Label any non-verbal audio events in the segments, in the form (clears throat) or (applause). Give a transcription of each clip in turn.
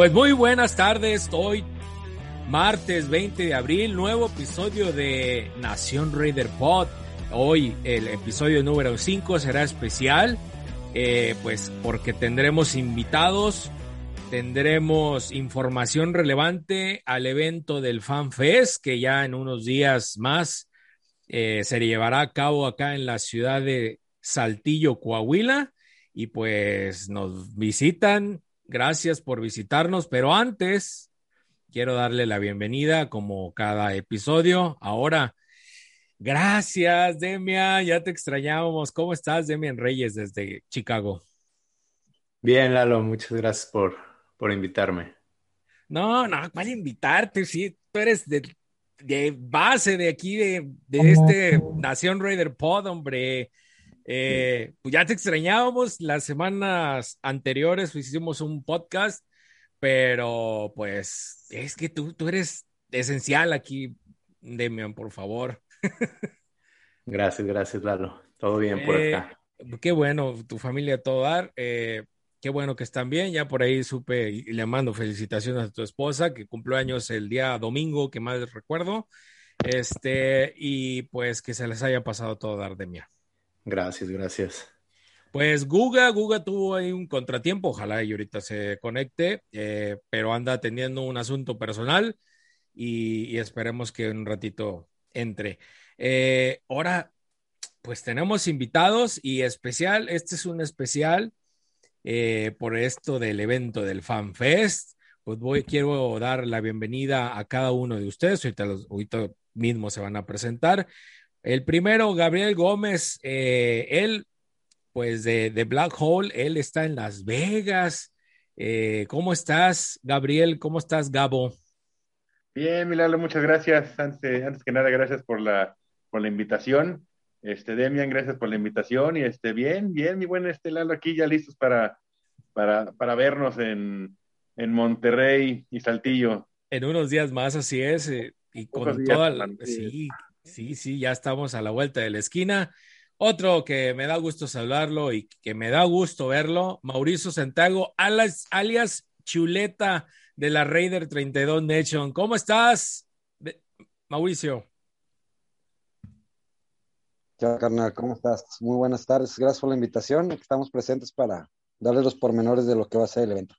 Pues muy buenas tardes, hoy martes 20 de abril, nuevo episodio de Nación Raider Pod. Hoy el episodio número 5 será especial, eh, pues porque tendremos invitados, tendremos información relevante al evento del FanFest que ya en unos días más eh, se llevará a cabo acá en la ciudad de Saltillo, Coahuila. Y pues nos visitan, gracias por visitarnos, pero antes quiero darle la bienvenida como cada episodio. Ahora, gracias, Demian, ya te extrañábamos. ¿Cómo estás, Demian Reyes, desde Chicago? Bien, Lalo, muchas gracias por, por invitarme. No, no, ¿cuál invitarte? Sí, tú eres de, de base de aquí, de, de este Nación Raider Pod, hombre. Eh, pues ya te extrañábamos las semanas anteriores, pues hicimos un podcast, pero pues es que tú, tú eres esencial aquí, Demian, por favor. (laughs) Gracias, gracias, Lalo. Todo bien por Eh, acá. Qué bueno, tu familia todo dar. eh, qué bueno que están bien. Ya por ahí supe y le mando felicitaciones a tu esposa que cumplió años el día domingo, que más recuerdo. Este, y pues que se les haya pasado todo dar de mía. Gracias, gracias. Pues Guga, Guga tuvo ahí un contratiempo, ojalá y ahorita se conecte, eh, pero anda teniendo un asunto personal y, y esperemos que en un ratito entre. Eh, ahora, pues tenemos invitados y especial, este es un especial eh, por esto del evento del FanFest. Pues voy, quiero dar la bienvenida a cada uno de ustedes, ahorita, los, ahorita mismo se van a presentar. El primero, Gabriel Gómez, eh, él, pues de, de, Black Hole, él está en Las Vegas. Eh, ¿Cómo estás, Gabriel? ¿Cómo estás, Gabo? Bien, Milalo, muchas gracias. Antes, antes que nada, gracias por la, por la invitación. Este, Demian, gracias por la invitación. Y este, bien, bien, mi buen este Lalo, aquí ya listos para, para, para vernos en, en Monterrey y Saltillo. En unos días más, así es. Eh, y con días, toda la. Sí, sí, sí, ya estamos a la vuelta de la esquina. Otro que me da gusto saludarlo y que me da gusto verlo, Mauricio Santiago, alias, alias Chuleta de la Raider 32 Nation. ¿Cómo estás, Mauricio? ¿Qué onda, carnal? ¿Cómo estás? Muy buenas tardes. Gracias por la invitación. Estamos presentes para darles los pormenores de lo que va a ser el evento.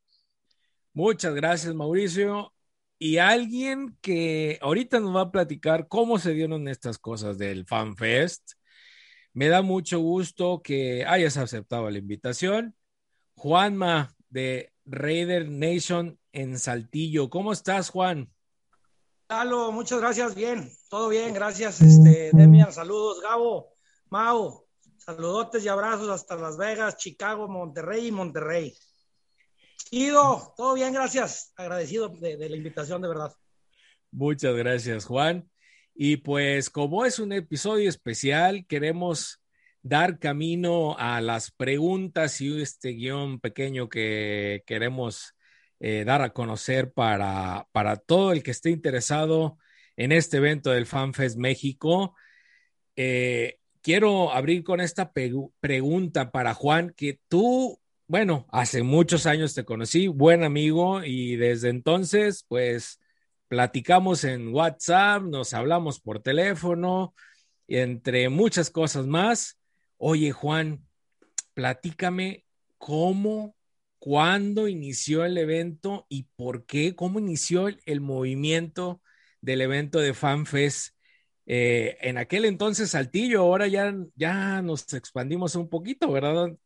Muchas gracias, Mauricio. Y alguien que ahorita nos va a platicar cómo se dieron estas cosas del FanFest. Me da mucho gusto que hayas aceptado la invitación. Juanma de Raider Nation en Saltillo. ¿Cómo estás, Juan? Lalo, muchas gracias. Bien, todo bien, gracias. Este, Demian, saludos. Gabo, Mau, saludotes y abrazos hasta Las Vegas, Chicago, Monterrey y Monterrey. Chido, todo bien, gracias. Agradecido de, de la invitación, de verdad. Muchas gracias, Juan. Y pues como es un episodio especial, queremos dar camino a las preguntas y este guion pequeño que queremos eh, dar a conocer para, para todo el que esté interesado en este evento del FanFest México. Eh, quiero abrir con esta pregunta para Juan, que tú, bueno, hace muchos años te conocí, buen amigo, y desde entonces, pues platicamos en WhatsApp, nos hablamos por teléfono, entre muchas cosas más. Oye, Juan, platícame cómo, cuándo inició el evento y por qué, cómo inició el, el movimiento del evento de FanFest. Eh, en aquel entonces Saltillo, ahora ya, ya nos expandimos un poquito, ¿verdad,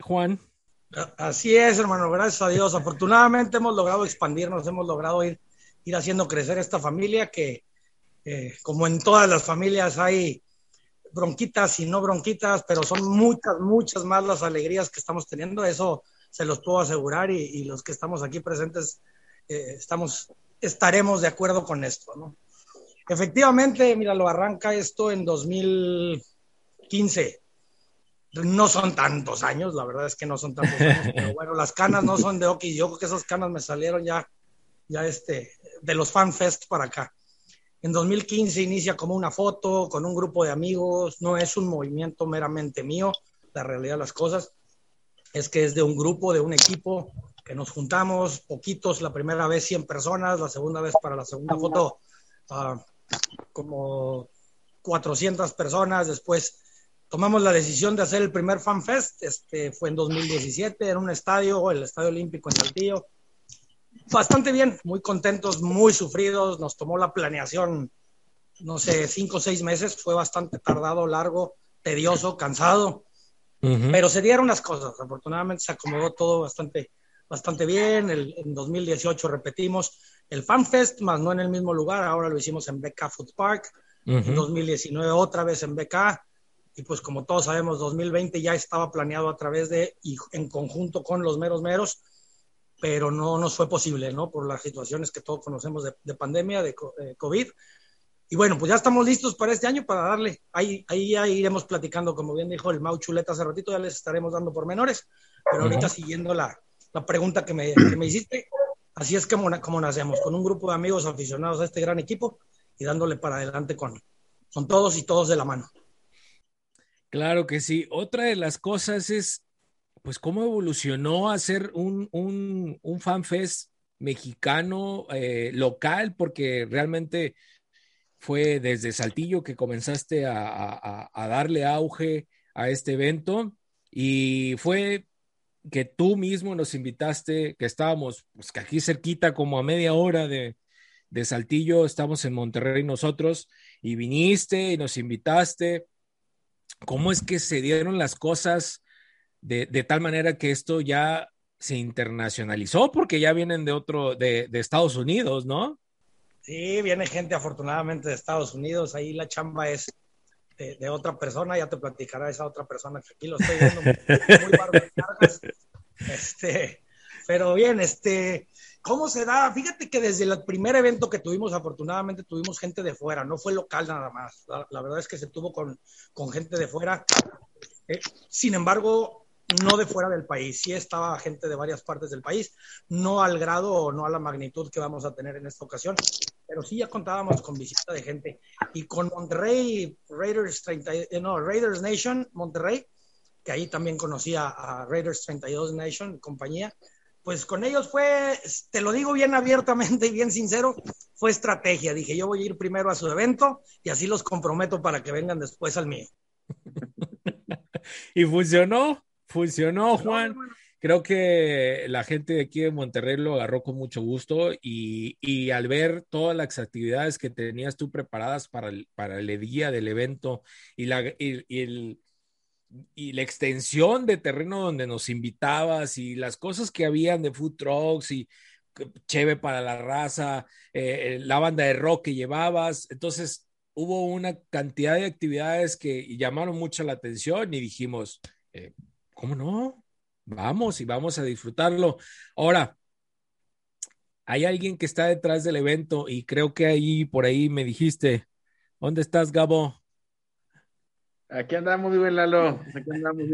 Juan? Así es, hermano, gracias a Dios. Afortunadamente hemos logrado expandirnos, hemos logrado ir, ir haciendo crecer esta familia que, eh, como en todas las familias, hay bronquitas y no bronquitas, pero son muchas, muchas más las alegrías que estamos teniendo. Eso se los puedo asegurar y, los que estamos aquí presentes eh, estamos, estaremos de acuerdo con esto, ¿no? Efectivamente, mira, lo arranca esto en 2015 no son tantos años, la verdad es que no son tantos años, (laughs) pero bueno, las canas no son de Oki, yo creo que esas canas me salieron ya, ya este, de los FanFest para acá. En 2015 inicia como una foto con un grupo de amigos, no es un movimiento meramente mío, la realidad de las cosas es que es de un grupo, de un equipo, que nos juntamos, poquitos, la primera vez 100 personas, la segunda vez para la segunda foto uh, como 400 personas, después tomamos la decisión de hacer el primer Fan Fest, este fue en 2017 en un estadio, el Estadio Olímpico en Saltillo. Bastante bien, muy contentos, muy sufridos, nos tomó la planeación, no sé, cinco o seis meses, fue bastante tardado, largo, tedioso, cansado, pero se dieron las cosas, afortunadamente se acomodó todo bastante, bastante bien, el, en 2018 repetimos el Fan Fest, más no en el mismo lugar, ahora lo hicimos en BK Food Park, en 2019 otra vez en BK, y pues como todos sabemos, 2020 ya estaba planeado a través de y en conjunto con los meros meros, pero no nos fue posible, ¿no? Por las situaciones que todos conocemos de, pandemia, de COVID. Y bueno, pues ya estamos listos para este año para darle. Ahí, ahí ya iremos platicando, como bien dijo el Mau Chuleta hace ratito, ya les estaremos dando por menores. Pero ahorita siguiendo la, la pregunta que me, que me, hiciste, así es como, como nacemos, con un grupo de amigos aficionados a este gran equipo y dándole para adelante con, con todos y todos de la mano. Claro que sí. Otra de las cosas es, pues, cómo evolucionó a ser un, un, un fanfest mexicano eh, local, porque realmente fue desde Saltillo que comenzaste a, darle auge a este evento y fue que tú mismo nos invitaste, que estábamos, pues aquí cerquita, como a media hora de, de Saltillo, estamos en Monterrey nosotros, y viniste y nos invitaste cómo es que se dieron las cosas de, tal manera que esto ya se internacionalizó, porque ya vienen de otro, de, Estados Unidos, ¿no? Sí, viene gente afortunadamente de Estados Unidos, ahí la chamba es de, otra persona, ya te platicará esa otra persona que aquí lo estoy viendo muy, (laughs) este, pero bien, este, ¿Cómo se da? Fíjate que desde el primer evento que tuvimos, afortunadamente tuvimos gente de fuera, no fue local nada más. La, verdad es que se tuvo con, con gente de fuera. Eh, sin embargo, no de fuera del país, sí estaba gente de varias partes del país, no al grado o no a la magnitud que vamos a tener en esta ocasión, pero sí ya contábamos con visita de gente. Y con Monterrey, Raiders, 30, eh, no, Raiders Nation, Monterrey, que ahí también conocía a Raiders 32 Nation, compañía, pues con ellos fue, te lo digo bien abiertamente y bien sincero, fue estrategia. Dije, yo voy a ir primero a su evento y así los comprometo para que vengan después al mío. (laughs) y funcionó, funcionó, Juan. Creo que la gente de aquí de Monterrey lo agarró con mucho gusto y, al ver todas las actividades que tenías tú preparadas para el, para el día del evento y, la, y el, y la extensión de terreno donde nos invitabas y las cosas que habían de food trucks y cheve para la raza, eh, la banda de rock que llevabas. Entonces hubo una cantidad de actividades que llamaron mucho la atención y dijimos, eh, ¿cómo no? Vamos y vamos a disfrutarlo. Ahora, hay alguien que está detrás del evento y creo que ahí por ahí me dijiste, ¿dónde estás, Gabo? Aquí andamos, bien, Lalo. Aquí andamos.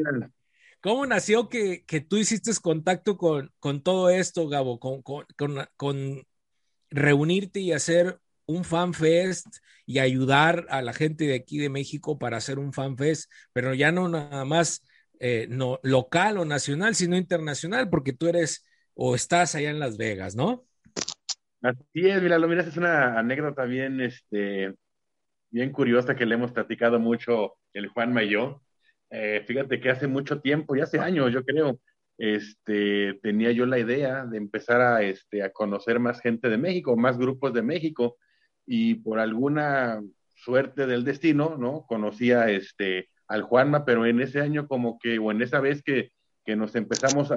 ¿Cómo nació que, tú hiciste contacto con, con todo esto, Gabo? Con, con, reunirte y hacer un fan fest y ayudar a la gente de aquí de México para hacer un fan fest, pero ya no nada más eh, no, local o nacional, sino internacional, porque tú eres o estás allá en Las Vegas, ¿no? Así es, mira, lo miras, es una anécdota bien, este, bien curiosa que le hemos platicado mucho el Juan Mayo. Eh, fíjate que hace mucho tiempo, ya hace años yo creo, este, tenía yo la idea de empezar a, este, a conocer más gente de México, más grupos de México, y por alguna suerte del destino, ¿no? Conocía este, al Juanma, pero en ese año como que, o en esa vez que, que nos empezamos a,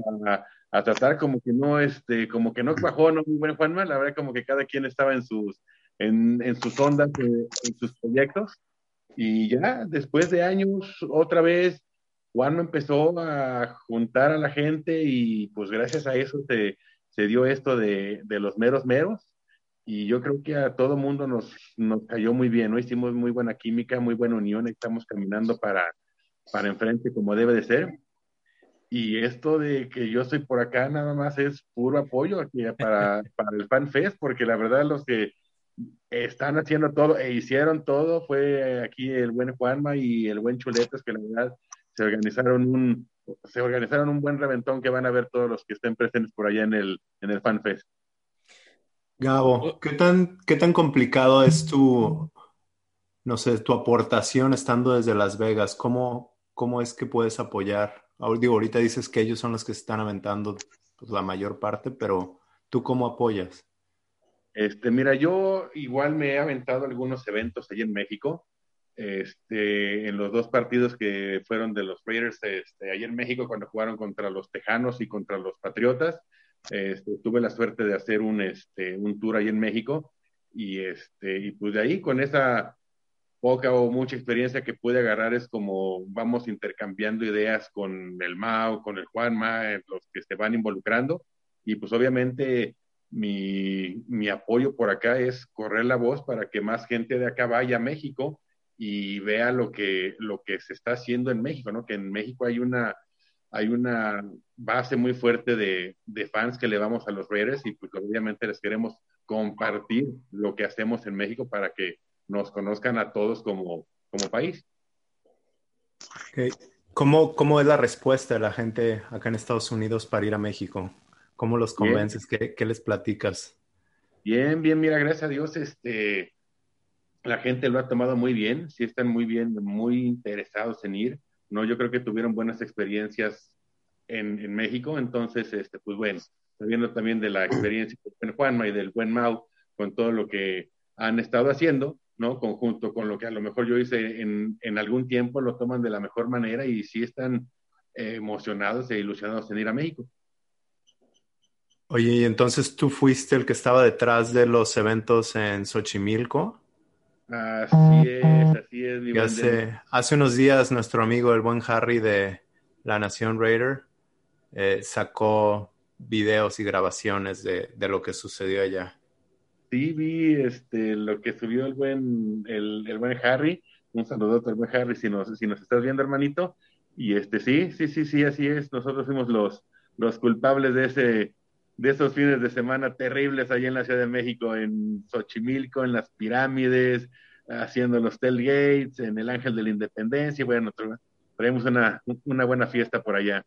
a, tratar como que no, este, como que no bajó, no muy buen Juanma, la verdad como que cada quien estaba en sus, en, en sus ondas, eh, en sus proyectos, y ya después de años, otra vez, Juanma empezó a juntar a la gente y pues gracias a eso se, se dio esto de, de los meros meros, y yo creo que a todo mundo nos, nos cayó muy bien, ¿no? Hicimos muy buena química, muy buena unión, estamos caminando para, para enfrente como debe de ser. Y esto de que yo estoy por acá nada más es puro apoyo para, para el Fan Fest, porque la verdad los que están haciendo todo e hicieron todo fue aquí el buen Juanma y el buen Chuletes, que la verdad se organizaron un, se organizaron un buen reventón que van a ver todos los que estén presentes por allá en el, en el Fan Fest. Gabo, ¿qué tan, ¿qué tan complicado es tu, no sé, tu aportación estando desde Las Vegas? ¿Cómo, cómo es que puedes apoyar? Digo, ahorita dices que ellos son los que se están aventando pues, la mayor parte, pero ¿tú cómo apoyas? Este, mira, yo igual me he aventado algunos eventos allí en México. Este, en los dos partidos que fueron de los Raiders este, allí en México cuando jugaron contra los Tejanos y contra los Patriotas. Este, tuve la suerte de hacer un, este, un tour ahí en México y, este, y pues de ahí con esa poca o mucha experiencia que pude agarrar es como vamos intercambiando ideas con el Mao, con el Juanma, eh, los que se van involucrando y pues obviamente mi, mi apoyo por acá es correr la voz para que más gente de acá vaya a México y vea lo que, lo que se está haciendo en México, ¿no? Que en México hay una hay una base muy fuerte de, de, fans que le vamos a los Raiders y pues obviamente les queremos compartir lo que hacemos en México para que nos conozcan a todos como, como país. ¿Cómo, ¿Cómo, es la respuesta de la gente acá en Estados Unidos para ir a México? ¿Cómo los convences? ¿Qué, ¿Qué, les platicas? Bien, bien, mira, gracias a Dios, este, la gente lo ha tomado muy bien, sí están muy bien, muy interesados en ir. ¿no? Yo creo que tuvieron buenas experiencias en, en México, entonces, este, pues bueno, viendo también de la experiencia con Juanma y del buen Mau, con todo lo que han estado haciendo, ¿no? Conjunto con lo que a lo mejor yo hice en, en algún tiempo, lo toman de la mejor manera y sí están eh, emocionados e ilusionados en ir a México. Oye, y entonces tú fuiste el que estaba detrás de los eventos en Xochimilco. Así es, así es. Mi hace, hace unos días nuestro amigo el buen Harry de La Nación Raider eh, sacó videos y grabaciones de, de, lo que sucedió allá. Sí, vi este, lo que subió el buen, el, el buen Harry. Un saludo al buen Harry si nos, si nos estás viendo, hermanito. Y este, sí, sí, sí, sí, así es. Nosotros fuimos los, los culpables de ese, de esos fines de semana terribles allá en la Ciudad de México, en Xochimilco, en las pirámides, haciendo los tailgates, en el Ángel de la Independencia. Bueno, traemos una, una buena fiesta por allá.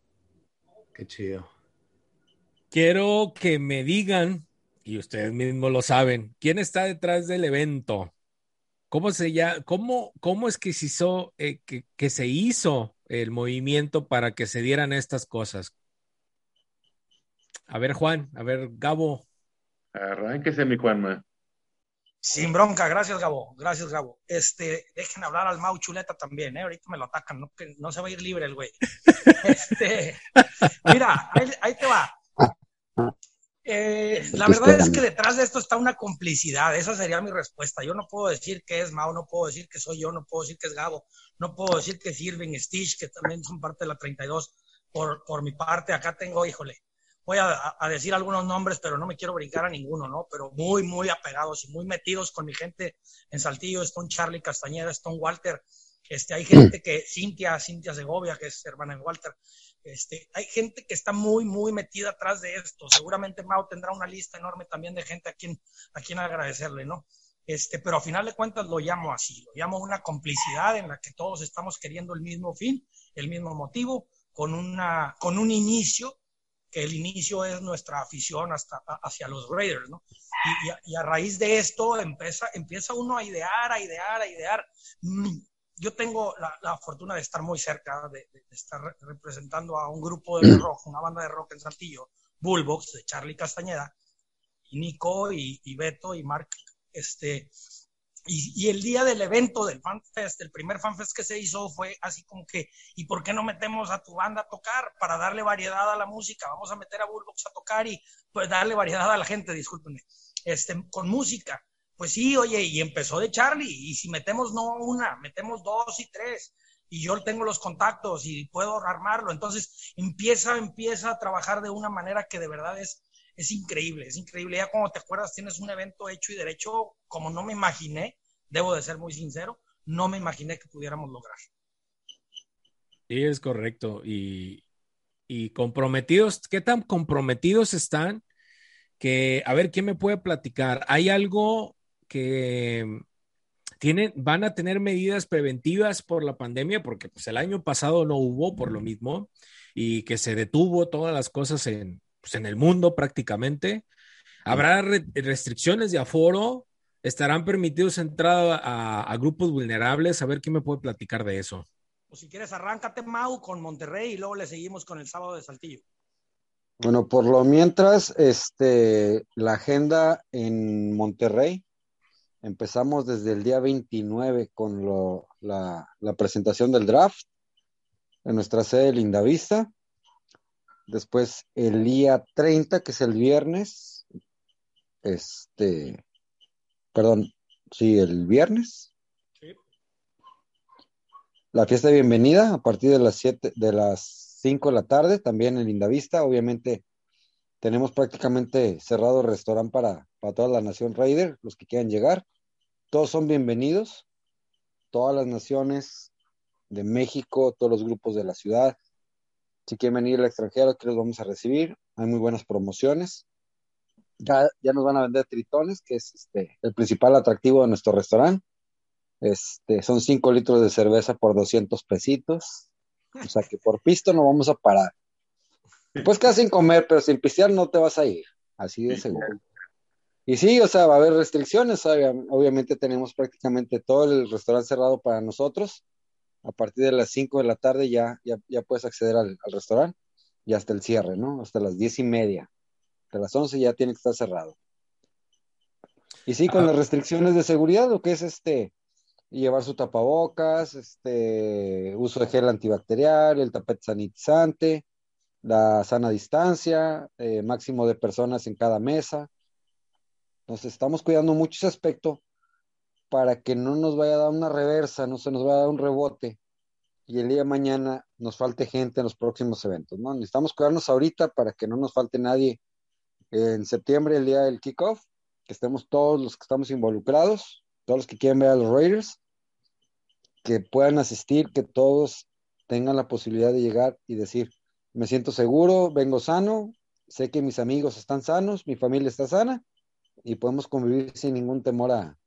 Qué chido. Quiero que me digan, y ustedes mismos lo saben, quién está detrás del evento. ¿Cómo, se ya, cómo, cómo es que se, hizo, eh, que, que se hizo el movimiento para que se dieran estas cosas? A ver, Juan, a ver, Gabo. Arránquese, mi Juanma. Sin bronca, gracias, Gabo. Gracias, Gabo. Este, dejen hablar al Mau Chuleta también, ¿eh? Ahorita me lo atacan, no, no se va a ir libre el güey. (laughs) este, mira, ahí, ahí te va. Eh, la verdad es que detrás de esto está una complicidad, esa sería mi respuesta. Yo no puedo decir que es Mao, no puedo decir que soy yo, no puedo decir que es Gabo, no puedo decir que es Irving Stitch, que también son parte de la 32. Por, por mi parte, acá tengo, híjole, voy a, a, decir algunos nombres, pero no me quiero brincar a ninguno, ¿no? Pero muy, muy apegados y muy metidos con mi gente en Saltillo, un Charlie Castañeda, un Walter, este, hay gente que, Cintia, Cintia Segovia, que es hermana de Walter, este, hay gente que está muy, muy metida atrás de esto. Seguramente Mao tendrá una lista enorme también de gente a quien, a quien agradecerle, ¿no? Este, pero a final de cuentas lo llamo así, lo llamo una complicidad en la que todos estamos queriendo el mismo fin, el mismo motivo, con, una, con un inicio que el inicio es nuestra afición hasta, hacia los Raiders, ¿no? Y, y, a, y, a, raíz de esto empieza, empieza uno a idear, a idear, a idear. Mm, yo tengo la, la, fortuna de estar muy cerca, de, de, estar representando a un grupo de rock, una banda de rock en Saltillo, Bullbox, de Charlie Castañeda, y Nico, y, y Beto, y Mark, este, Y, el día del evento del FanFest, el primer FanFest que se hizo fue así como que, ¿y por qué no metemos a tu banda a tocar para darle variedad a la música? Vamos a meter a Bullbox a tocar y pues darle variedad a la gente, discúlpenme, este, con música. Pues sí, oye, y empezó de Charlie, y si metemos no una, metemos dos y tres, y yo tengo los contactos y puedo armarlo, entonces empieza, empieza a trabajar de una manera que de verdad es es increíble, es increíble. Ya como te acuerdas, tienes un evento hecho y derecho como no me imaginé, debo de ser muy sincero, no me imaginé que pudiéramos lograr. Sí, es correcto. Y, y comprometidos, ¿qué tan comprometidos están? Que, a ver, ¿quién me puede platicar? ¿Hay algo que tienen, van a tener medidas preventivas por la pandemia? Porque pues, el año pasado no hubo por lo mismo y que se detuvo todas las cosas en, pues, en el mundo prácticamente. Habrá restricciones de aforo, estarán permitidos entrar a, grupos vulnerables. A ver quién me puede platicar de eso. Pues si quieres, arráncate, Mau, con Monterrey y luego le seguimos con el sábado de Saltillo. Bueno, por lo mientras, este, la agenda en Monterrey, empezamos desde el día 29 con la, la, presentación del draft en nuestra sede Lindavista. Después el día 30, que es el viernes, este, perdón, sí, el viernes. Sí. La fiesta de bienvenida a partir de las 7, de las 5 de la tarde, también en Lindavista. Obviamente tenemos prácticamente cerrado el restaurante para, para toda la nación Raider, los que quieran llegar. Todos son bienvenidos, todas las naciones de México, todos los grupos de la ciudad, si quieren venir al extranjero, aquí los vamos a recibir. Hay muy buenas promociones. Ya, ya nos van a vender tritones, que es este, el principal atractivo de nuestro restaurante. Este, son 5 litros de cerveza por 200 pesitos. O sea que por pisto no vamos a parar. Pues casi sin comer, pero sin pistear no te vas a ir. Así de seguro. Y sí, o sea, va a haber restricciones. Obviamente tenemos prácticamente todo el restaurante cerrado para nosotros a partir de las 5 de la tarde ya, ya, puedes acceder al, restaurante y hasta el cierre, ¿no? Hasta las diez y media. De las 11 ya tiene que estar cerrado. Y sí, con las restricciones de seguridad, lo que es este, llevar su tapabocas, este, uso de gel antibacterial, el tapete sanitizante, la sana distancia, eh, máximo de personas en cada mesa. Entonces, estamos cuidando mucho ese aspecto para que no nos vaya a dar una reversa, no se nos vaya a dar un rebote y el día de mañana nos falte gente en los próximos eventos, ¿no? Necesitamos cuidarnos ahorita para que no nos falte nadie en septiembre, el día del kickoff, que estemos todos los que estamos involucrados, todos los que quieren ver a los Raiders, que puedan asistir, que todos tengan la posibilidad de llegar y decir, me siento seguro, vengo sano, sé que mis amigos están sanos, mi familia está sana y podemos convivir sin ningún temor a,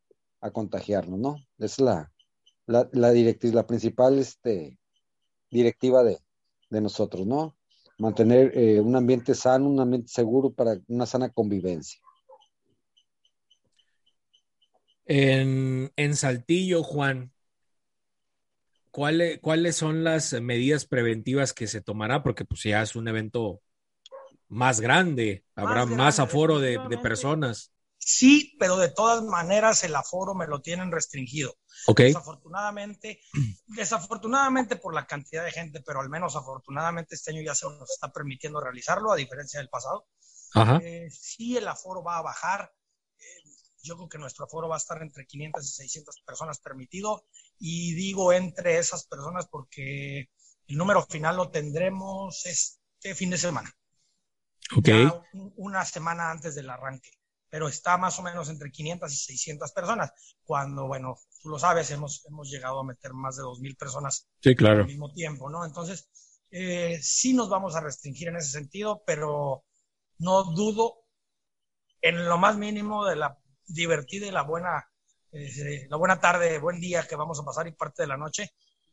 a contagiarnos, ¿no? Es la, la, directriz, la principal este, directiva de, nosotros, ¿no? Mantener eh, un ambiente sano, un ambiente seguro para una sana convivencia. En, en Saltillo, Juan, ¿cuáles, ¿cuáles son las medidas preventivas que se tomará? Porque pues ya es un evento más grande, habrá más, aforo de, de, personas. Sí, pero de todas maneras el aforo me lo tienen restringido. Desafortunadamente, desafortunadamente por la cantidad de gente, pero al menos afortunadamente este año ya se nos está permitiendo realizarlo, a diferencia del pasado. Eh, sí, el aforo va a bajar. Eh, yo creo que nuestro aforo va a estar entre 500 y 600 personas permitido. Y digo entre esas personas porque el número final lo tendremos este fin de semana. Okay. una semana antes del arranque pero está más o menos entre 500 y 600 personas, cuando, bueno, tú lo sabes, hemos, hemos llegado a meter más de 2.000 personas sí, claro. al mismo tiempo, ¿no? Entonces, eh, sí nos vamos a restringir en ese sentido, pero no dudo en lo más mínimo de la divertida y la buena, eh, la buena tarde, buen día que vamos a pasar y parte de la noche,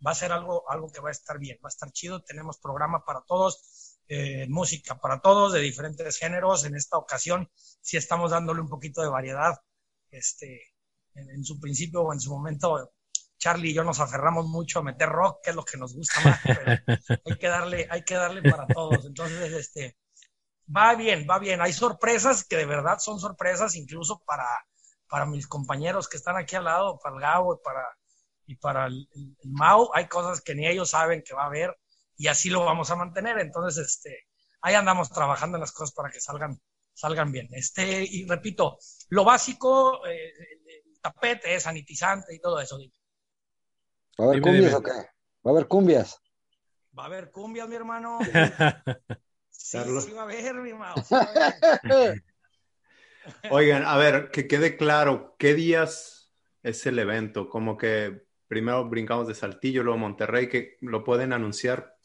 va a ser algo, algo que va a estar bien, va a estar chido, tenemos programa para todos, eh, música para todos de diferentes géneros. En esta ocasión sí estamos dándole un poquito de variedad. Este, en, su principio o en su momento, Charlie y yo nos aferramos mucho a meter rock, que es lo que nos gusta más, pero (laughs) hay que darle, hay que darle para todos. Entonces, este, va bien, va bien. Hay sorpresas que de verdad son sorpresas incluso para, para mis compañeros que están aquí al lado, para el Gabo y para, y para el, Mau, hay cosas que ni ellos saben que va a haber y así lo vamos a mantener. Entonces, este, ahí andamos trabajando en las cosas para que salgan, salgan bien. Este, y repito, lo básico, eh, el tapete, sanitizante y todo eso. ¿Va a haber cumbias o qué? ¿Va a haber cumbias? Va a haber cumbias, mi hermano. (laughs) sí, sí va a haber, mi hermano. (laughs) (laughs) Oigan, a ver, que quede claro, ¿qué días es el evento? Como que primero brincamos de Saltillo, luego Monterrey, que lo pueden anunciar,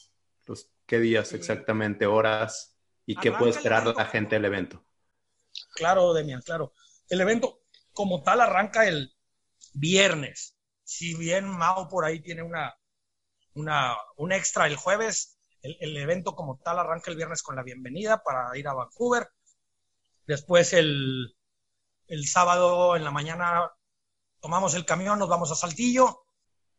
los, ¿qué días exactamente, horas y qué puede esperar la gente del evento? Claro, Demian, claro. El evento como tal arranca el viernes. Si bien Mao por ahí tiene una, una, un extra el jueves, el, el evento como tal arranca el viernes con la bienvenida para ir a Vancouver Después el, sábado en la mañana tomamos el camión, nos vamos a Saltillo.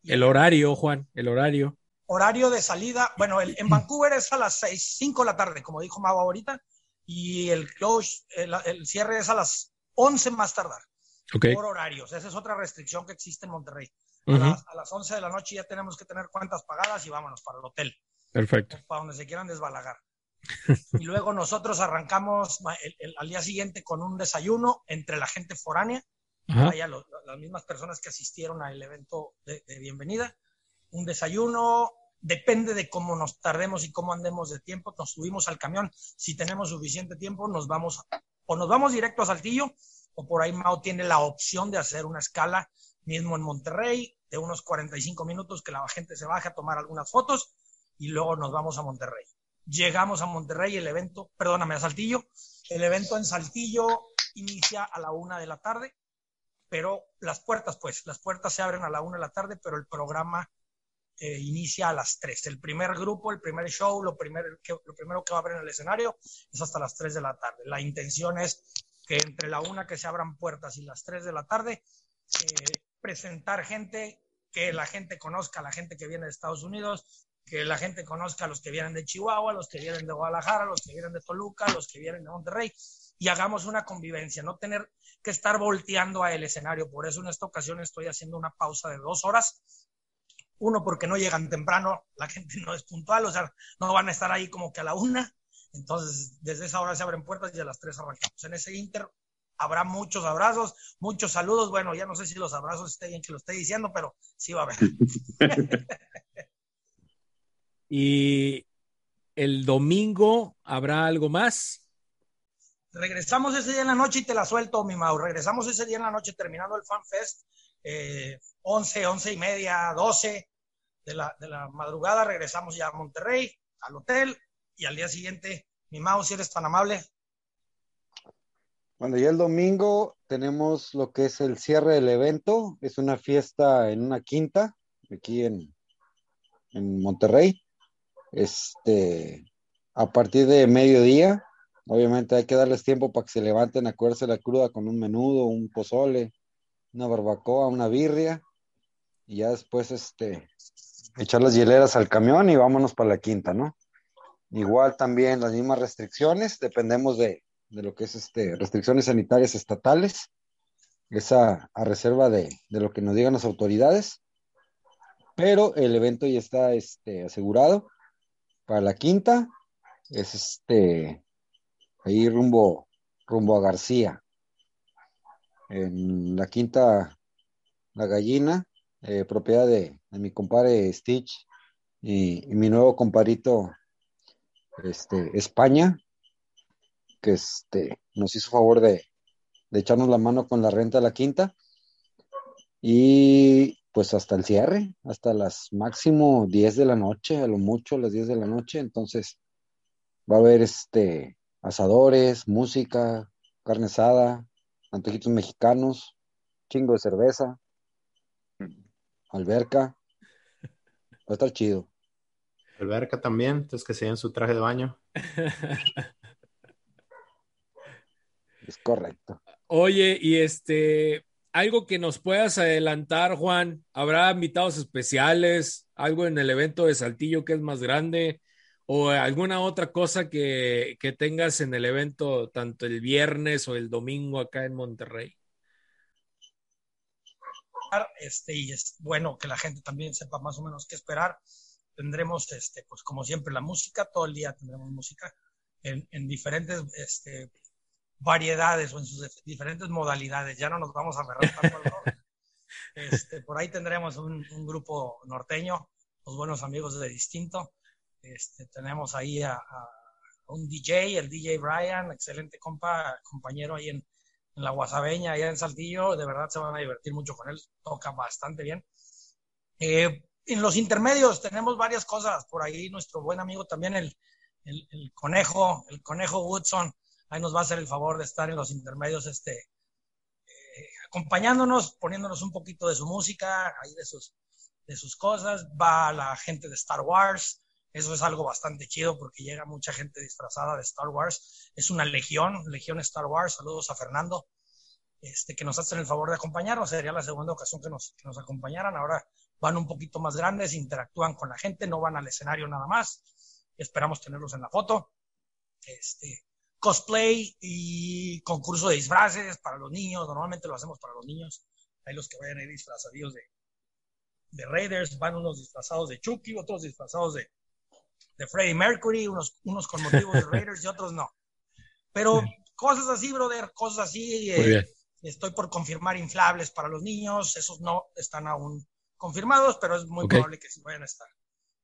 El horario, Juan, el horario. Horario de salida, bueno, en Vancouver es a las 6, 5 de la tarde, como dijo Mau ahorita, y el close, el, cierre es a las 11 más tardar. Por horarios, esa es otra restricción que existe en Monterrey. A, las, a, las, 11 de la noche ya tenemos que tener cuentas pagadas y vámonos para el hotel. Perfecto. Para donde se quieran desbalagar. Y luego nosotros arrancamos al día siguiente con un desayuno entre la gente foránea, las mismas personas que asistieron al evento de, bienvenida. Un desayuno, depende de cómo nos tardemos y cómo andemos de tiempo, nos subimos al camión. Si tenemos suficiente tiempo, nos vamos o nos vamos directo a Saltillo, o por ahí Mao tiene la opción de hacer una escala mismo en Monterrey de unos 45 minutos que la gente se baje a tomar algunas fotos y luego nos vamos a Monterrey. Llegamos a Monterrey, el evento, perdóname, a Saltillo. El evento en Saltillo inicia a la una de la tarde, pero las puertas, pues, las puertas se abren a la una de la tarde, pero el programa eh, inicia a las tres. El primer grupo, el primer show, lo, primero que va a abrir en el escenario es hasta las tres de la tarde. La intención es que entre la una que se abran puertas y las tres de la tarde, eh, presentar gente, que la gente conozca, la gente que viene de Estados Unidos, que la gente conozca a los que vienen de Chihuahua, a los que vienen de Guadalajara, a los que vienen de Toluca, a los que vienen de Monterrey, y hagamos una convivencia, no tener que estar volteando a el escenario. Por eso en esta ocasión estoy haciendo una pausa de dos horas. Uno, porque no llegan temprano, la gente no es puntual, o sea, no van a estar ahí como que a la una. Entonces, desde esa hora se abren puertas y a las tres arrancamos. En ese inter habrá muchos abrazos, muchos saludos. Bueno, ya no sé si los abrazos esté bien que lo esté diciendo, pero sí va a haber. (laughs) Y el domingo habrá algo más. Regresamos ese día en la noche y te la suelto, mi Mau. Regresamos ese día en la noche terminando el Fan Fest, eh, 11, 11 y media, 12 de la, de la madrugada. Regresamos ya a Monterrey, al hotel, y al día siguiente, mi Mau, si eres tan amable. Bueno, ya el domingo tenemos lo que es el cierre del evento. Es una fiesta en una quinta, aquí en, en Monterrey. Este, a partir de mediodía, obviamente hay que darles tiempo para que se levanten a comerse la cruda con un menudo, un pozole, una barbacoa, una birria, y ya después, este, echar las hieleras al camión y vámonos para la quinta, ¿no? Igual también las mismas restricciones, dependemos de, lo que es este, restricciones sanitarias estatales, esa a reserva de, de, lo que nos digan las autoridades, pero el evento ya está este, asegurado para la quinta es este, ahí rumbo, rumbo a García. En la quinta, la gallina, eh, propiedad de, mi compadre Stitch y, mi nuevo compadrito, este, España, que este, nos hizo favor de, de echarnos la mano con la renta de la quinta. Y pues hasta el cierre, hasta las máximo 10 de la noche, a lo mucho las 10 de la noche, entonces va a haber este asadores, música, carne asada, antojitos mexicanos, chingo de cerveza, alberca, va a estar chido. Alberca también, entonces que se en su traje de baño. (laughs) es correcto. Oye, y este, algo que nos puedas adelantar, Juan. ¿Habrá invitados especiales? ¿Algo en el evento de Saltillo que es más grande? ¿O alguna otra cosa que, tengas en el evento, tanto el viernes o el domingo acá en Monterrey? este, y es bueno que la gente también sepa más o menos qué esperar. Tendremos, este, pues como siempre, la música, todo el día tendremos música en, en diferentes este, variedades o en sus diferentes modalidades. Ya no nos vamos a agarrar (laughs) Este, por ahí tendremos un, un, grupo norteño, los buenos amigos de Distinto. Este, tenemos ahí a, un DJ, el DJ Brian, excelente compa, compañero ahí en, la Guasabeña, allá en Saltillo. De verdad se van a divertir mucho con él, toca bastante bien. Eh, en los intermedios tenemos varias cosas. Por ahí nuestro buen amigo también, el, el, el conejo, el conejo Woodson, ahí nos va a hacer el favor de estar en los intermedios, este, eh, acompañándonos, poniéndonos un poquito de su música, ahí de sus, de sus cosas. Va la gente de Star Wars, eso es algo bastante chido porque llega mucha gente disfrazada de Star Wars. Es una legión, legión Star Wars. Saludos a Fernando, este, que nos hacen el favor de acompañarnos. Sería la segunda ocasión que nos, que nos acompañaran. Ahora van un poquito más grandes, interactúan con la gente, no van al escenario nada más. Esperamos tenerlos en la foto. Este, cosplay y concurso de disfraces para los niños. Normalmente lo hacemos para los niños. Hay los que vayan a ir disfrazados de, de Raiders, van unos disfrazados de Chucky, otros disfrazados de, de Freddie Mercury, unos, unos con motivos de Raiders y otros no. Pero cosas así, brother, cosas así. Eh, estoy por confirmar inflables para los niños, esos no están aún confirmados, pero es muy okay. probable que sí vayan a estar.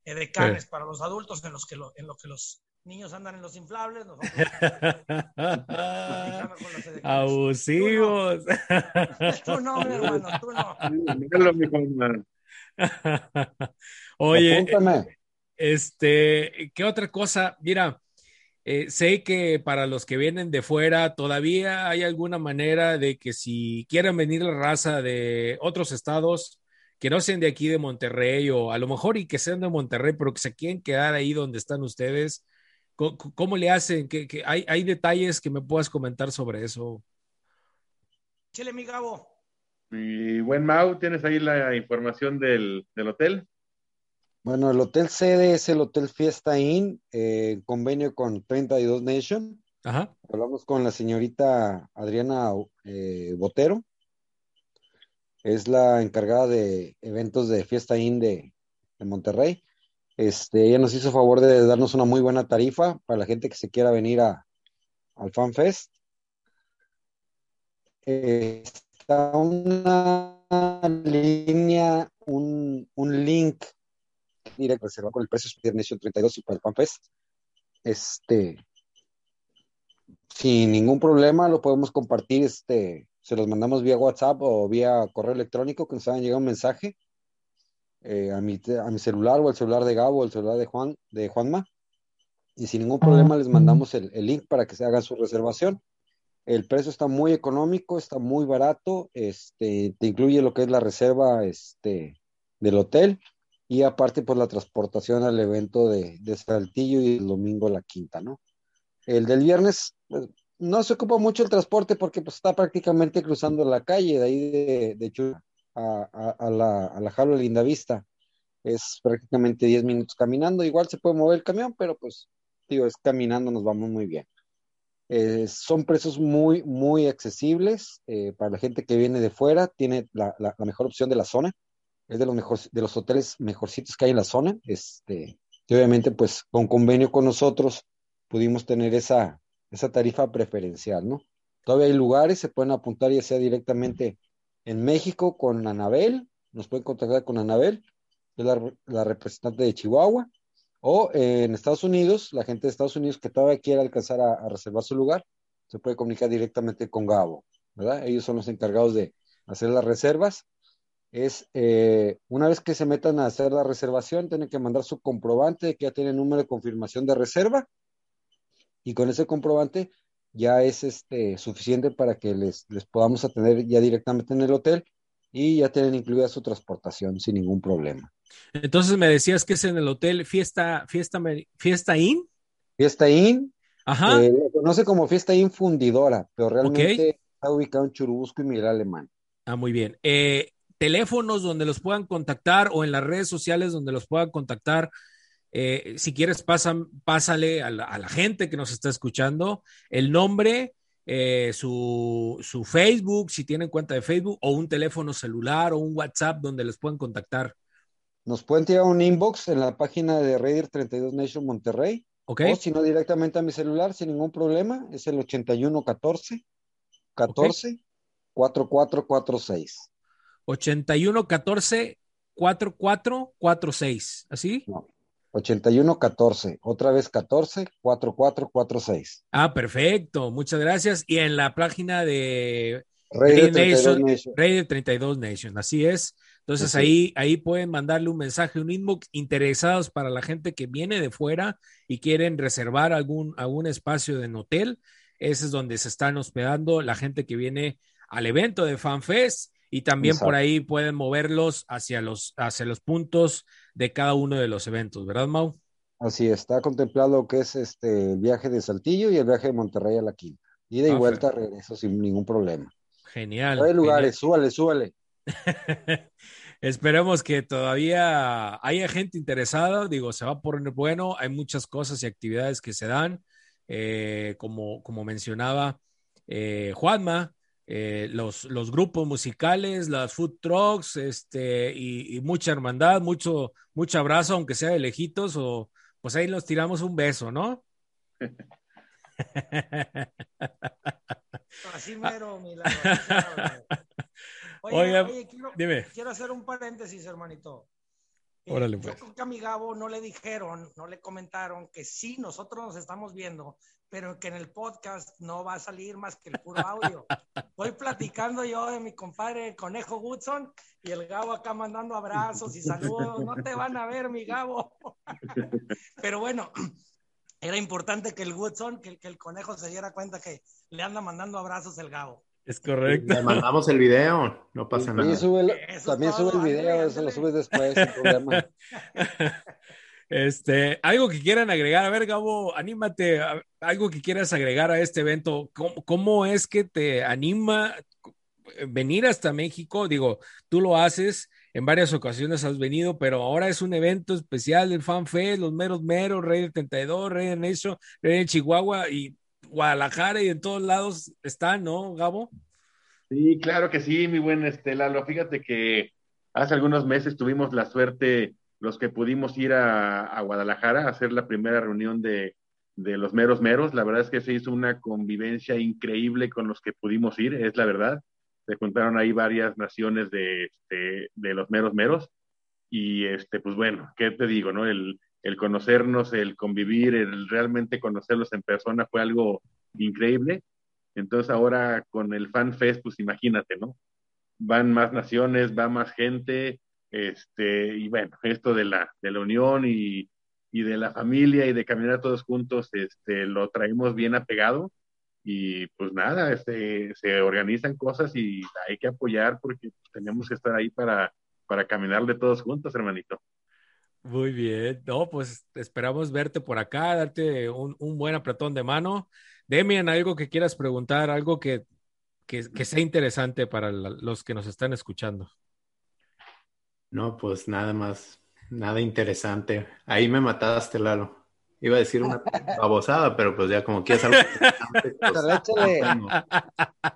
Eh, decanes para los adultos en los que lo, en lo que los niños andan en los inflables. Nosotros (laughs) Abusivos. (laughs) Tú no, mi hermano, tú no. (laughs) Oye, Apúntame. Este, ¿qué otra cosa? Mira, eh, sé que para los que vienen de fuera todavía hay alguna manera de que si quieren venir la raza de otros estados, que no sean de aquí de Monterrey o a lo mejor y que sean de Monterrey, pero que se quieren quedar ahí donde están ustedes, ¿cómo, cómo le hacen? ¿Qué, qué, hay, ¿Hay detalles que me puedas comentar sobre eso? Chile, mi Gabo. Mi buen Mau, ¿tienes ahí la información del, del hotel? Bueno, el hotel sede es el Hotel Fiesta Inn, eh, en convenio con 32 Nation. Ajá. Hablamos con la señorita Adriana eh, Botero. Es la encargada de eventos de Fiesta Inn de, de, Monterrey. Este, ella nos hizo favor de darnos una muy buena tarifa para la gente que se quiera venir a, al Fan Fest. Eh, está una línea, un, un link directo reserva con el precio de Nation 32 y para el FanFest. Este, sin ningún problema lo podemos compartir, este, se los mandamos vía WhatsApp o vía correo electrónico que nos hagan llegar un mensaje eh, a, mi, a mi celular o el celular de Gabo o el celular de Juan, de Juanma. Y sin ningún problema les mandamos el, el link para que se hagan su reservación. El precio está muy económico, está muy barato, este, te incluye lo que es la reserva este, del hotel y aparte pues la transportación al evento de, de Saltillo y el domingo la quinta, ¿no? El del viernes pues, no se ocupa mucho el transporte porque pues está prácticamente cruzando la calle de ahí de, de Chula a, la, a la Jalo Linda Vista. Es prácticamente 10 minutos caminando. Igual se puede mover el camión, pero pues, digo, es caminando, nos vamos muy bien. Eh, son precios muy, muy accesibles eh, para la gente que viene de fuera. Tiene la, la, mejor opción de la zona. Es de los, mejor, de los hoteles mejorcitos que hay en la zona. Este, y obviamente, pues, con convenio con nosotros, pudimos tener esa, esa tarifa preferencial, ¿no? Todavía hay lugares, se pueden apuntar ya sea directamente en México con Anabel, nos pueden contactar con Anabel, es la, la representante de Chihuahua, o en Estados Unidos, la gente de Estados Unidos que todavía quiere alcanzar a, a, reservar su lugar, se puede comunicar directamente con Gabo, ¿verdad? Ellos son los encargados de hacer las reservas. Es eh, una vez que se metan a hacer la reservación, tienen que mandar su comprobante de que ya tienen número de confirmación de reserva y con ese comprobante ya es este, suficiente para que les, les podamos atender ya directamente en el hotel y ya tienen incluida su transportación sin ningún problema. Entonces me decías que es en el hotel Fiesta, Fiesta, Fiesta Inn. Fiesta Inn. Ajá. Eh, lo conoce como Fiesta Inn Fundidora, pero realmente okay. está ubicado en Churubusco y Miguel Alemán. Ah, muy bien. Eh, teléfonos donde los puedan contactar o en las redes sociales donde los puedan contactar. Eh, si quieres, pasan, pásale a la, a la, gente que nos está escuchando el nombre eh, su, su, Facebook, si tienen cuenta de Facebook, o un teléfono celular o un WhatsApp donde les pueden contactar. Nos pueden tirar un inbox en la página de Raider 32 Nation Monterrey. Ok. O si no, directamente a mi celular, sin ningún problema. Es el 8114 14 4446. 8114 4446. ¿Así? No. 8114, otra vez 14 4446. Ah, perfecto, muchas gracias. Y en la página de Raider Raider 32 Nation, Nation. Raider 32 Nation, así es. Entonces Así ahí, ahí pueden mandarle un mensaje, un inbox interesados para la gente que viene de fuera y quieren reservar algún, algún espacio en hotel. Ese es donde se están hospedando la gente que viene al evento de FanFest y también por ahí pueden moverlos hacia los, hacia los puntos de cada uno de los eventos, ¿verdad, Mau? Así está contemplado que es este el viaje de Saltillo y el viaje de Monterrey a la Quinta. Ida y Ah, vuelta, regreso sin ningún problema. Genial. Hay lugares, súbale, súbale. (laughs) Esperemos que todavía haya gente interesada. Digo, se va a poner bueno. Hay muchas cosas y actividades que se dan. Eh, como, como mencionaba eh, Juanma, eh, los, los grupos musicales, las food trucks, este, y, y mucha hermandad, mucho, mucho abrazo, aunque sea de lejitos, o pues ahí los tiramos un beso, ¿no? (laughs) Así mero, así mero. (laughs) Oye, Oiga, oye, quiero, dime. quiero hacer un paréntesis, hermanito. Eh, Órale, yo pues. creo que a mi Gabo no le dijeron, no le comentaron que sí, nosotros nos estamos viendo, pero que en el podcast no va a salir más que el puro audio. Voy platicando yo de mi compadre Conejo Woodson y el Gabo acá mandando abrazos y saludos. No te van a ver, mi Gabo. Pero bueno, era importante que el Woodson, que, que el Conejo se diera cuenta que le anda mandando abrazos el Gabo. Es correcto. Le mandamos el video, no pasa Sí, nada. súbelo. Eso también es sube todo, el video, eso lo subes después, sin problema. (laughs) Este, algo que quieran agregar, a ver, Gabo, anímate, algo que quieras agregar a este evento, ¿cómo, es que te anima venir hasta México? Digo, tú lo haces, en varias ocasiones has venido, pero ahora es un evento especial del FanFest, los meros meros, Rey del 32, Rey de Nation, Rey de Chihuahua y Guadalajara y en todos lados están, ¿no, Gabo? Sí, claro que sí, mi buen este, Lalo. Fíjate que hace algunos meses tuvimos la suerte, los que pudimos ir a, a Guadalajara a hacer la primera reunión de, de los meros meros. La verdad es que se hizo una convivencia increíble con los que pudimos ir, es la verdad. Se juntaron ahí varias naciones de, este, de los meros meros. Y este, pues bueno, ¿qué te digo, no? El, el conocernos, el convivir, el realmente conocerlos en persona fue algo increíble. Entonces ahora con el Fan Fest, pues imagínate, ¿no? Van más naciones, va más gente, este, y bueno, esto de la, de la unión y, y de la familia y de caminar todos juntos, este, lo traemos bien apegado y pues nada, este, se organizan cosas y hay que apoyar porque tenemos que estar ahí para, para caminarle todos juntos, hermanito. Muy bien, no, pues esperamos verte por acá, darte un, un buen apretón de mano. Demian, algo que quieras preguntar, algo que, que, que sea interesante para los que nos están escuchando. No, pues nada más, nada interesante. Ahí me mataste, Lalo. Iba a decir una (laughs) babosada, pero pues ya como quieres algo interesante, pues, no tengo,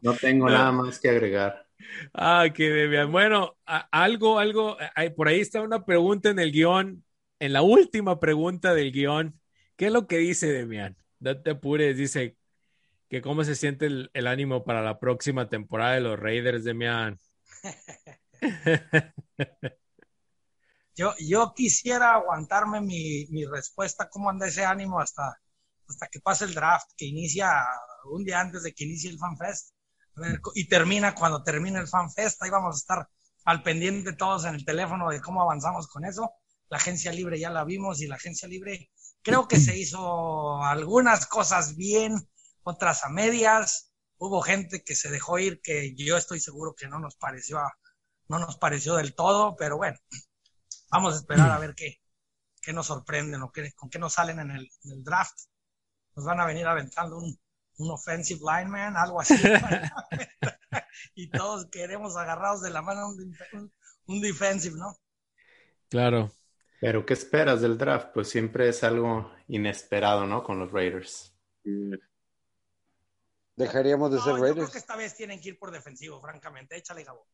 no tengo nada más que agregar. Ah, que Demian. Bueno, algo, algo, hay- por ahí está una pregunta en el guion, en la última pregunta del guion. ¿Qué es lo que dice Demian? No te apures, dice que cómo se siente el, el ánimo para la próxima temporada de los Raiders, Demian. (laughs) Yo, yo quisiera aguantarme mi, mi respuesta, cómo anda ese ánimo hasta, hasta que pase el draft, que inicia un día antes de que inicie el FanFest. A y termina cuando termine el FanFest. Ahí vamos a estar al pendiente todos en el teléfono de cómo avanzamos con eso. La agencia libre ya la vimos y la agencia libre creo que se hizo algunas cosas bien, otras a medias. Hubo gente que se dejó ir que yo estoy seguro que no nos pareció, no nos pareció del todo, pero bueno, vamos a esperar a (clears throat) ver qué, qué nos sorprenden o qué, con qué nos salen en el, en el draft. Nos van a venir aventando un, un offensive lineman, algo así. (laughs) (laughs) y todos queremos agarrados de la mano un, un, un defensive, ¿no? Claro. Pero ¿qué esperas del draft? Pues siempre es algo inesperado, ¿no? Con los Raiders. Dejaríamos de No, ser yo creo Raiders. que esta vez tienen que ir por defensivo, francamente. Échale, Gabo.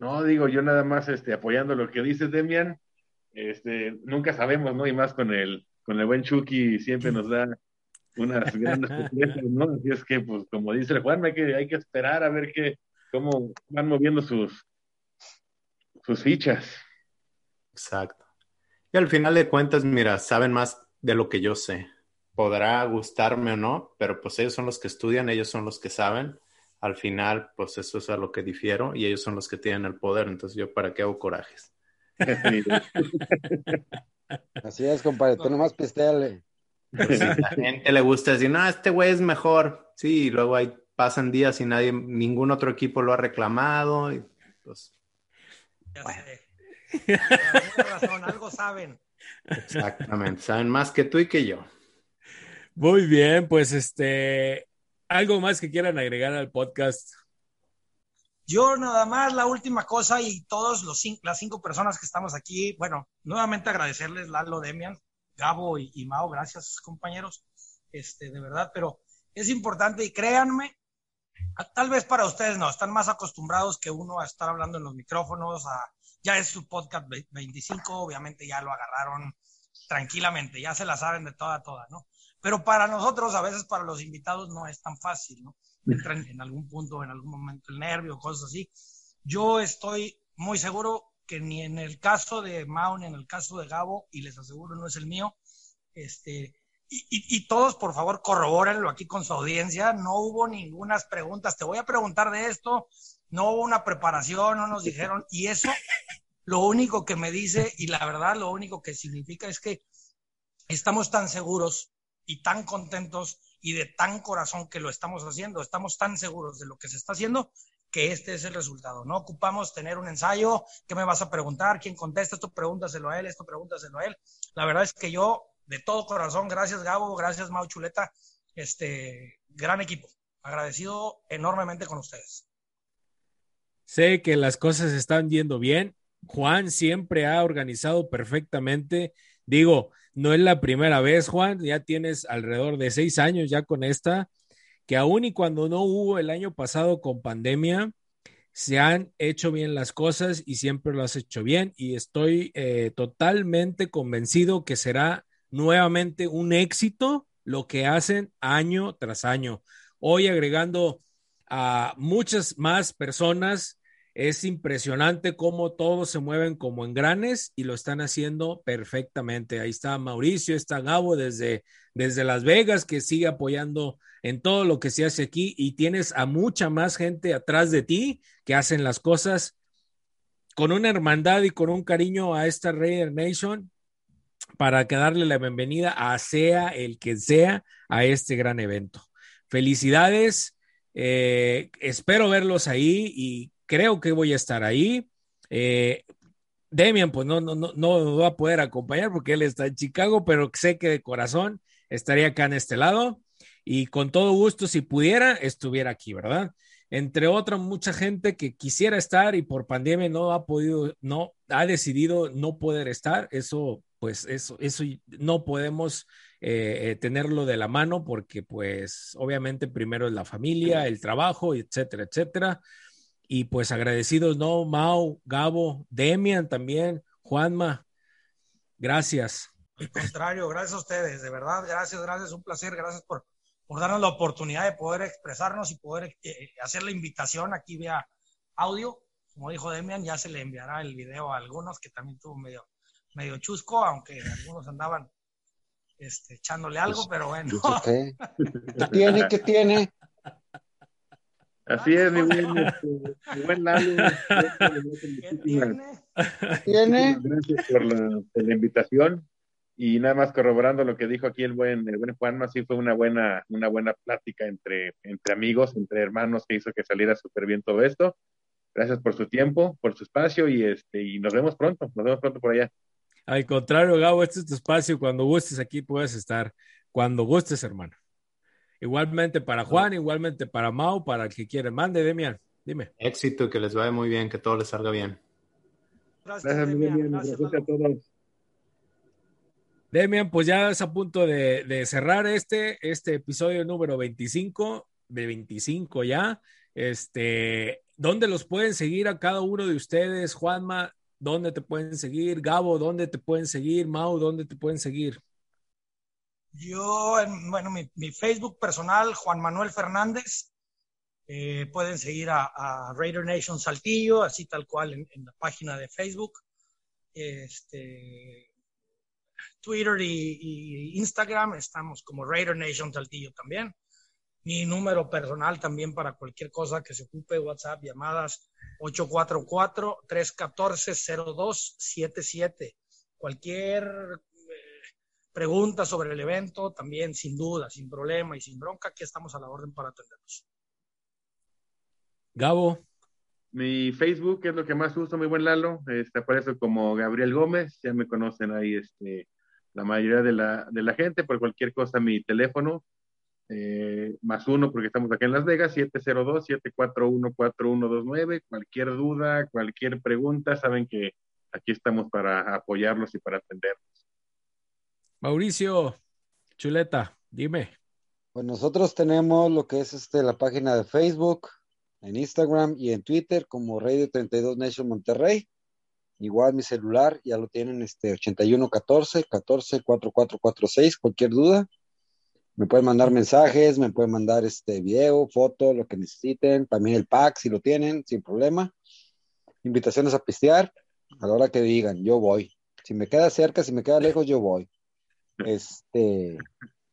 No, digo, yo nada más este, apoyando lo que dices, Demian. Este, nunca sabemos, ¿no? Y más con el, con el buen Chucky siempre nos da unas grandes (laughs) sorpresas, ¿no? Así es que, pues, como dice el Juan, hay que, hay que esperar a ver qué, cómo van moviendo sus, sus fichas. Exacto. Y al final de cuentas, mira, saben más de lo que yo sé. Podrá gustarme o no, pero pues ellos son los que estudian, ellos son los que saben. Al final, pues eso es a lo que difiero y ellos son los que tienen el poder. Entonces, ¿yo para qué hago corajes? (laughs) Así es, compadre. Tú nomás pisteale. Pues, si a la gente le gusta decir, no, este güey es mejor. Sí, y luego ahí pasan días y nadie, ningún otro equipo lo ha reclamado. Y, pues, Ya Bueno. sé. Pero razón, algo saben. exactamente. Saben más que tú y que yo. Muy bien, pues este, algo más que quieran agregar al podcast. Yo nada más la última cosa y todos los las cinco personas que estamos aquí, bueno, nuevamente agradecerles Lalo, Demian, Gabo y, Mao, gracias compañeros, este, de verdad, pero es importante y créanme, tal vez para ustedes no, están más acostumbrados que uno a estar hablando en los micrófonos, a, ya es su podcast ve- 25, obviamente ya lo agarraron tranquilamente, ya se la saben de toda toda, ¿no? Pero para nosotros, a veces para los invitados no es tan fácil, ¿no? Entran en algún punto, en algún momento el nervio, cosas así. Yo estoy muy seguro que ni en el caso de Mao, ni en el caso de Gabo, y les aseguro no es el mío, este, y, y- y todos por favor corrobórenlo aquí con su audiencia, no hubo ninguna preguntas, te voy a preguntar de esto, no hubo una preparación, no nos dijeron, y eso lo único que me dice, y la verdad lo único que significa es que estamos tan seguros y tan contentos y de tan corazón que lo estamos haciendo, estamos tan seguros de lo que se está haciendo que este es el resultado. No ocupamos tener un ensayo, ¿qué me vas a preguntar? ¿Quién contesta? Esto pregúntaselo a él, esto pregúntaselo a él. La verdad es que yo, de todo corazón, gracias Gabo, gracias Mau Chuleta, este gran equipo. Agradecido enormemente con ustedes. Sé que las cosas están yendo bien. Juan siempre ha organizado perfectamente. Digo, no es la primera vez, Juan, ya tienes alrededor de seis años ya con esta, que aún y cuando no hubo el año pasado con pandemia, se han hecho bien las cosas y siempre lo has hecho bien y estoy eh, totalmente convencido que será nuevamente un éxito lo que hacen año tras año. Hoy agregando a muchas más personas, es impresionante cómo todos se mueven como engranes y lo están haciendo perfectamente. Ahí está Mauricio, está Gabo desde, desde Las Vegas que sigue apoyando en todo lo que se hace aquí y tienes a mucha más gente atrás de ti que hacen las cosas con una hermandad y con un cariño a esta Raider Nation para que darle la bienvenida a sea el que sea a este gran evento. Felicidades, eh, espero verlos ahí y creo que voy a estar ahí. Eh, Demian, pues no, no, no, no va a poder acompañar porque él está en Chicago, pero sé que de corazón estaría acá en este lado y con todo gusto, si pudiera, estuviera aquí, ¿verdad? Entre otra, mucha gente que quisiera estar y por pandemia no ha podido, no ha decidido no poder estar. Eso, pues, eso, eso no podemos eh, tenerlo de la mano porque, pues, obviamente primero es la familia, el trabajo, etcétera, etcétera. Y pues agradecidos, ¿no? Mau, Gabo, Demian también, Juanma, gracias. Al contrario, gracias a ustedes, de verdad, gracias, gracias, un placer, gracias por, por darnos la oportunidad de poder expresarnos y poder eh, hacer la invitación aquí vía audio. Como dijo Demian, ya se le enviará el video a algunos que también tuvo medio, medio chusco, aunque algunos andaban este, echándole algo, pero bueno. ¿Qué? (laughs) ¿Qué tiene? ¿Qué tiene? Así es, mi buen, este, mi buen. (laughs) Gracias por la, por la invitación. Y nada más corroborando lo que dijo aquí el buen, el buen Juanma, sí fue una buena, una buena plática entre, entre amigos, entre hermanos que hizo que saliera súper bien todo esto. Gracias por su tiempo, por su espacio y este, y nos vemos pronto, nos vemos pronto por allá. Al contrario, Gabo, este es tu espacio. Cuando gustes aquí puedes estar. Cuando gustes, hermano. Igualmente para Juan, igualmente para Mau, para el que quiera. Mande, Demian, dime. Éxito, que les vaya muy bien, que todo les salga bien. Gracias, Gracias, Demian, Demian. gracias, Gracias a todos. Demian, pues ya es a punto de, de cerrar este, este episodio número 25. de 25 ya. Este, ¿dónde los pueden seguir a cada uno de ustedes? Juanma, ¿dónde te pueden seguir? Gabo, ¿dónde te pueden seguir? Mau, ¿dónde te pueden seguir? Yo, bueno, mi, Facebook personal, Juan Manuel Fernández. Eh, pueden seguir a, Raider Nation Saltillo, así tal cual en, la página de Facebook. Este, Twitter y, Instagram estamos como Raider Nation Saltillo también. Mi número personal también para cualquier cosa que se ocupe, WhatsApp, llamadas 844-314-0277. Cualquier preguntas sobre el evento, también sin duda, sin problema y sin bronca, aquí estamos a la orden para atenderlos. Gabo. Mi Facebook es lo que más uso, mi buen Lalo. Este, aparece como Gabriel Gómez, ya me conocen ahí este, la mayoría de la, de la gente, por cualquier cosa mi teléfono, eh, más uno porque estamos aquí en Las Vegas, 702-741-4129. Cualquier duda, cualquier pregunta, saben que aquí estamos para apoyarlos y para atenderlos. Mauricio, Chuleta, dime. Pues nosotros tenemos lo que es este, la página de Facebook, en Instagram y en Twitter como Radio 32 Nation Monterrey. Igual mi celular ya lo tienen este 8114 14 4446, cualquier duda. Me pueden mandar mensajes, me pueden mandar este video, foto, lo que necesiten, también el pack si lo tienen, sin problema. Invitaciones a pistear, a la hora que digan, yo voy. Si me queda cerca, si me queda lejos, yo voy. Este,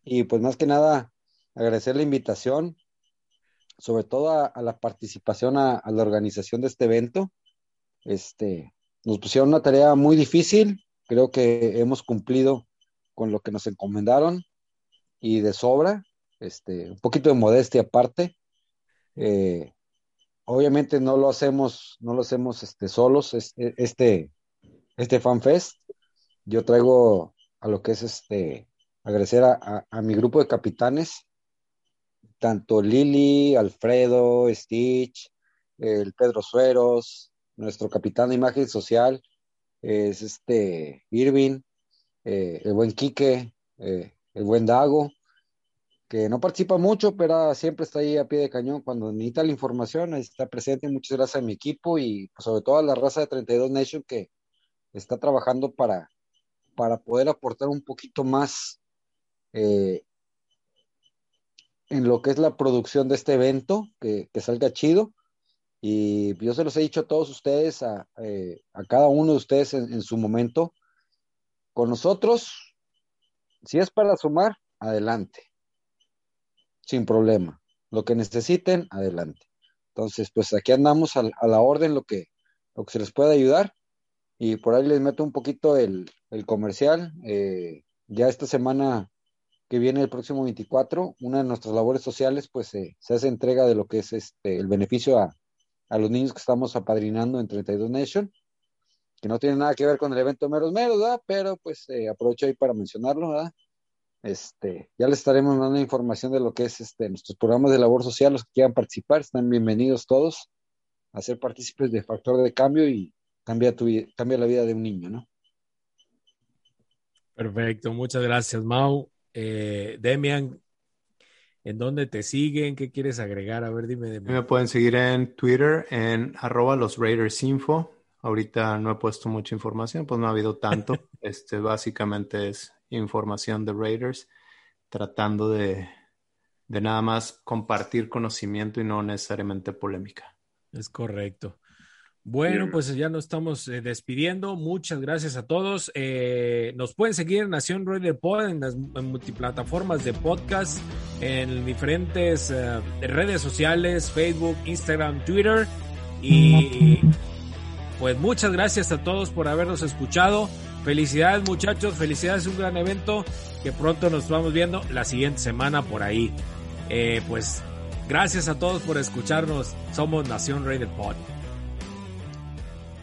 y pues más que nada, agradecer la invitación, sobre todo a, la participación a, la organización de este evento. Este, nos pusieron una tarea muy difícil, creo que hemos cumplido con lo que nos encomendaron y de sobra, este, un poquito de modestia aparte. Eh, obviamente no lo hacemos, no lo hacemos este, solos, este, este FanFest. Yo traigo a lo que es este, agradecer a, mi grupo de capitanes, tanto Lili, Alfredo, Stitch, el Pedro Sueros, nuestro capitán de imagen social, es este Irving, eh, el buen Quique, eh, el buen Dago, que no participa mucho, pero siempre está ahí a pie de cañón cuando necesita la información, está presente. Muchas gracias a mi equipo y pues, sobre todo a la raza de 32 Nation que está trabajando para, para poder aportar un poquito más eh, en lo que es la producción de este evento, que, salga chido. Y yo se los he dicho a todos ustedes, a, eh, cada uno de ustedes en, su momento, con nosotros, si es para sumar, adelante, sin problema. Lo que necesiten, adelante. Entonces, pues aquí andamos a, a la orden, lo que, lo que se les pueda ayudar. Y por ahí les meto un poquito el, comercial. Eh, ya esta semana que viene el próximo 24, una de nuestras labores sociales, pues se hace entrega de lo que es este el beneficio a, los niños que estamos apadrinando en 32 Nation, que no tiene nada que ver con el evento Meros Meros, ¿verdad? Pero pues eh, aprovecho ahí para mencionarlo, ¿verdad? Este, ya les estaremos dando información de lo que es este, nuestros programas de labor social, los que quieran participar, están bienvenidos todos a ser partícipes de Factor de Cambio y cambia, tu, cambia la vida de un niño, ¿no? Perfecto, muchas gracias, Mau. Eh, Demian, ¿en dónde te siguen? ¿Qué quieres agregar? A ver, dime. Me pueden seguir en Twitter en arroba los Raiders Info. Ahorita no he puesto mucha información, pues no ha habido tanto. (laughs) este básicamente es información de Raiders, tratando de, de nada más compartir conocimiento y no necesariamente polémica. Es correcto. Bueno, pues ya nos estamos eh, despidiendo. Muchas gracias a todos. Eh, nos pueden seguir en Nación Raider Pod en las multiplataformas de podcast, en diferentes eh, redes sociales, Facebook, Instagram, Twitter. Y pues muchas gracias a todos por habernos escuchado. Felicidades muchachos, felicidades, un gran evento que pronto nos vamos viendo la siguiente semana por ahí. pues gracias a todos por escucharnos. Somos Nación Raider Pod.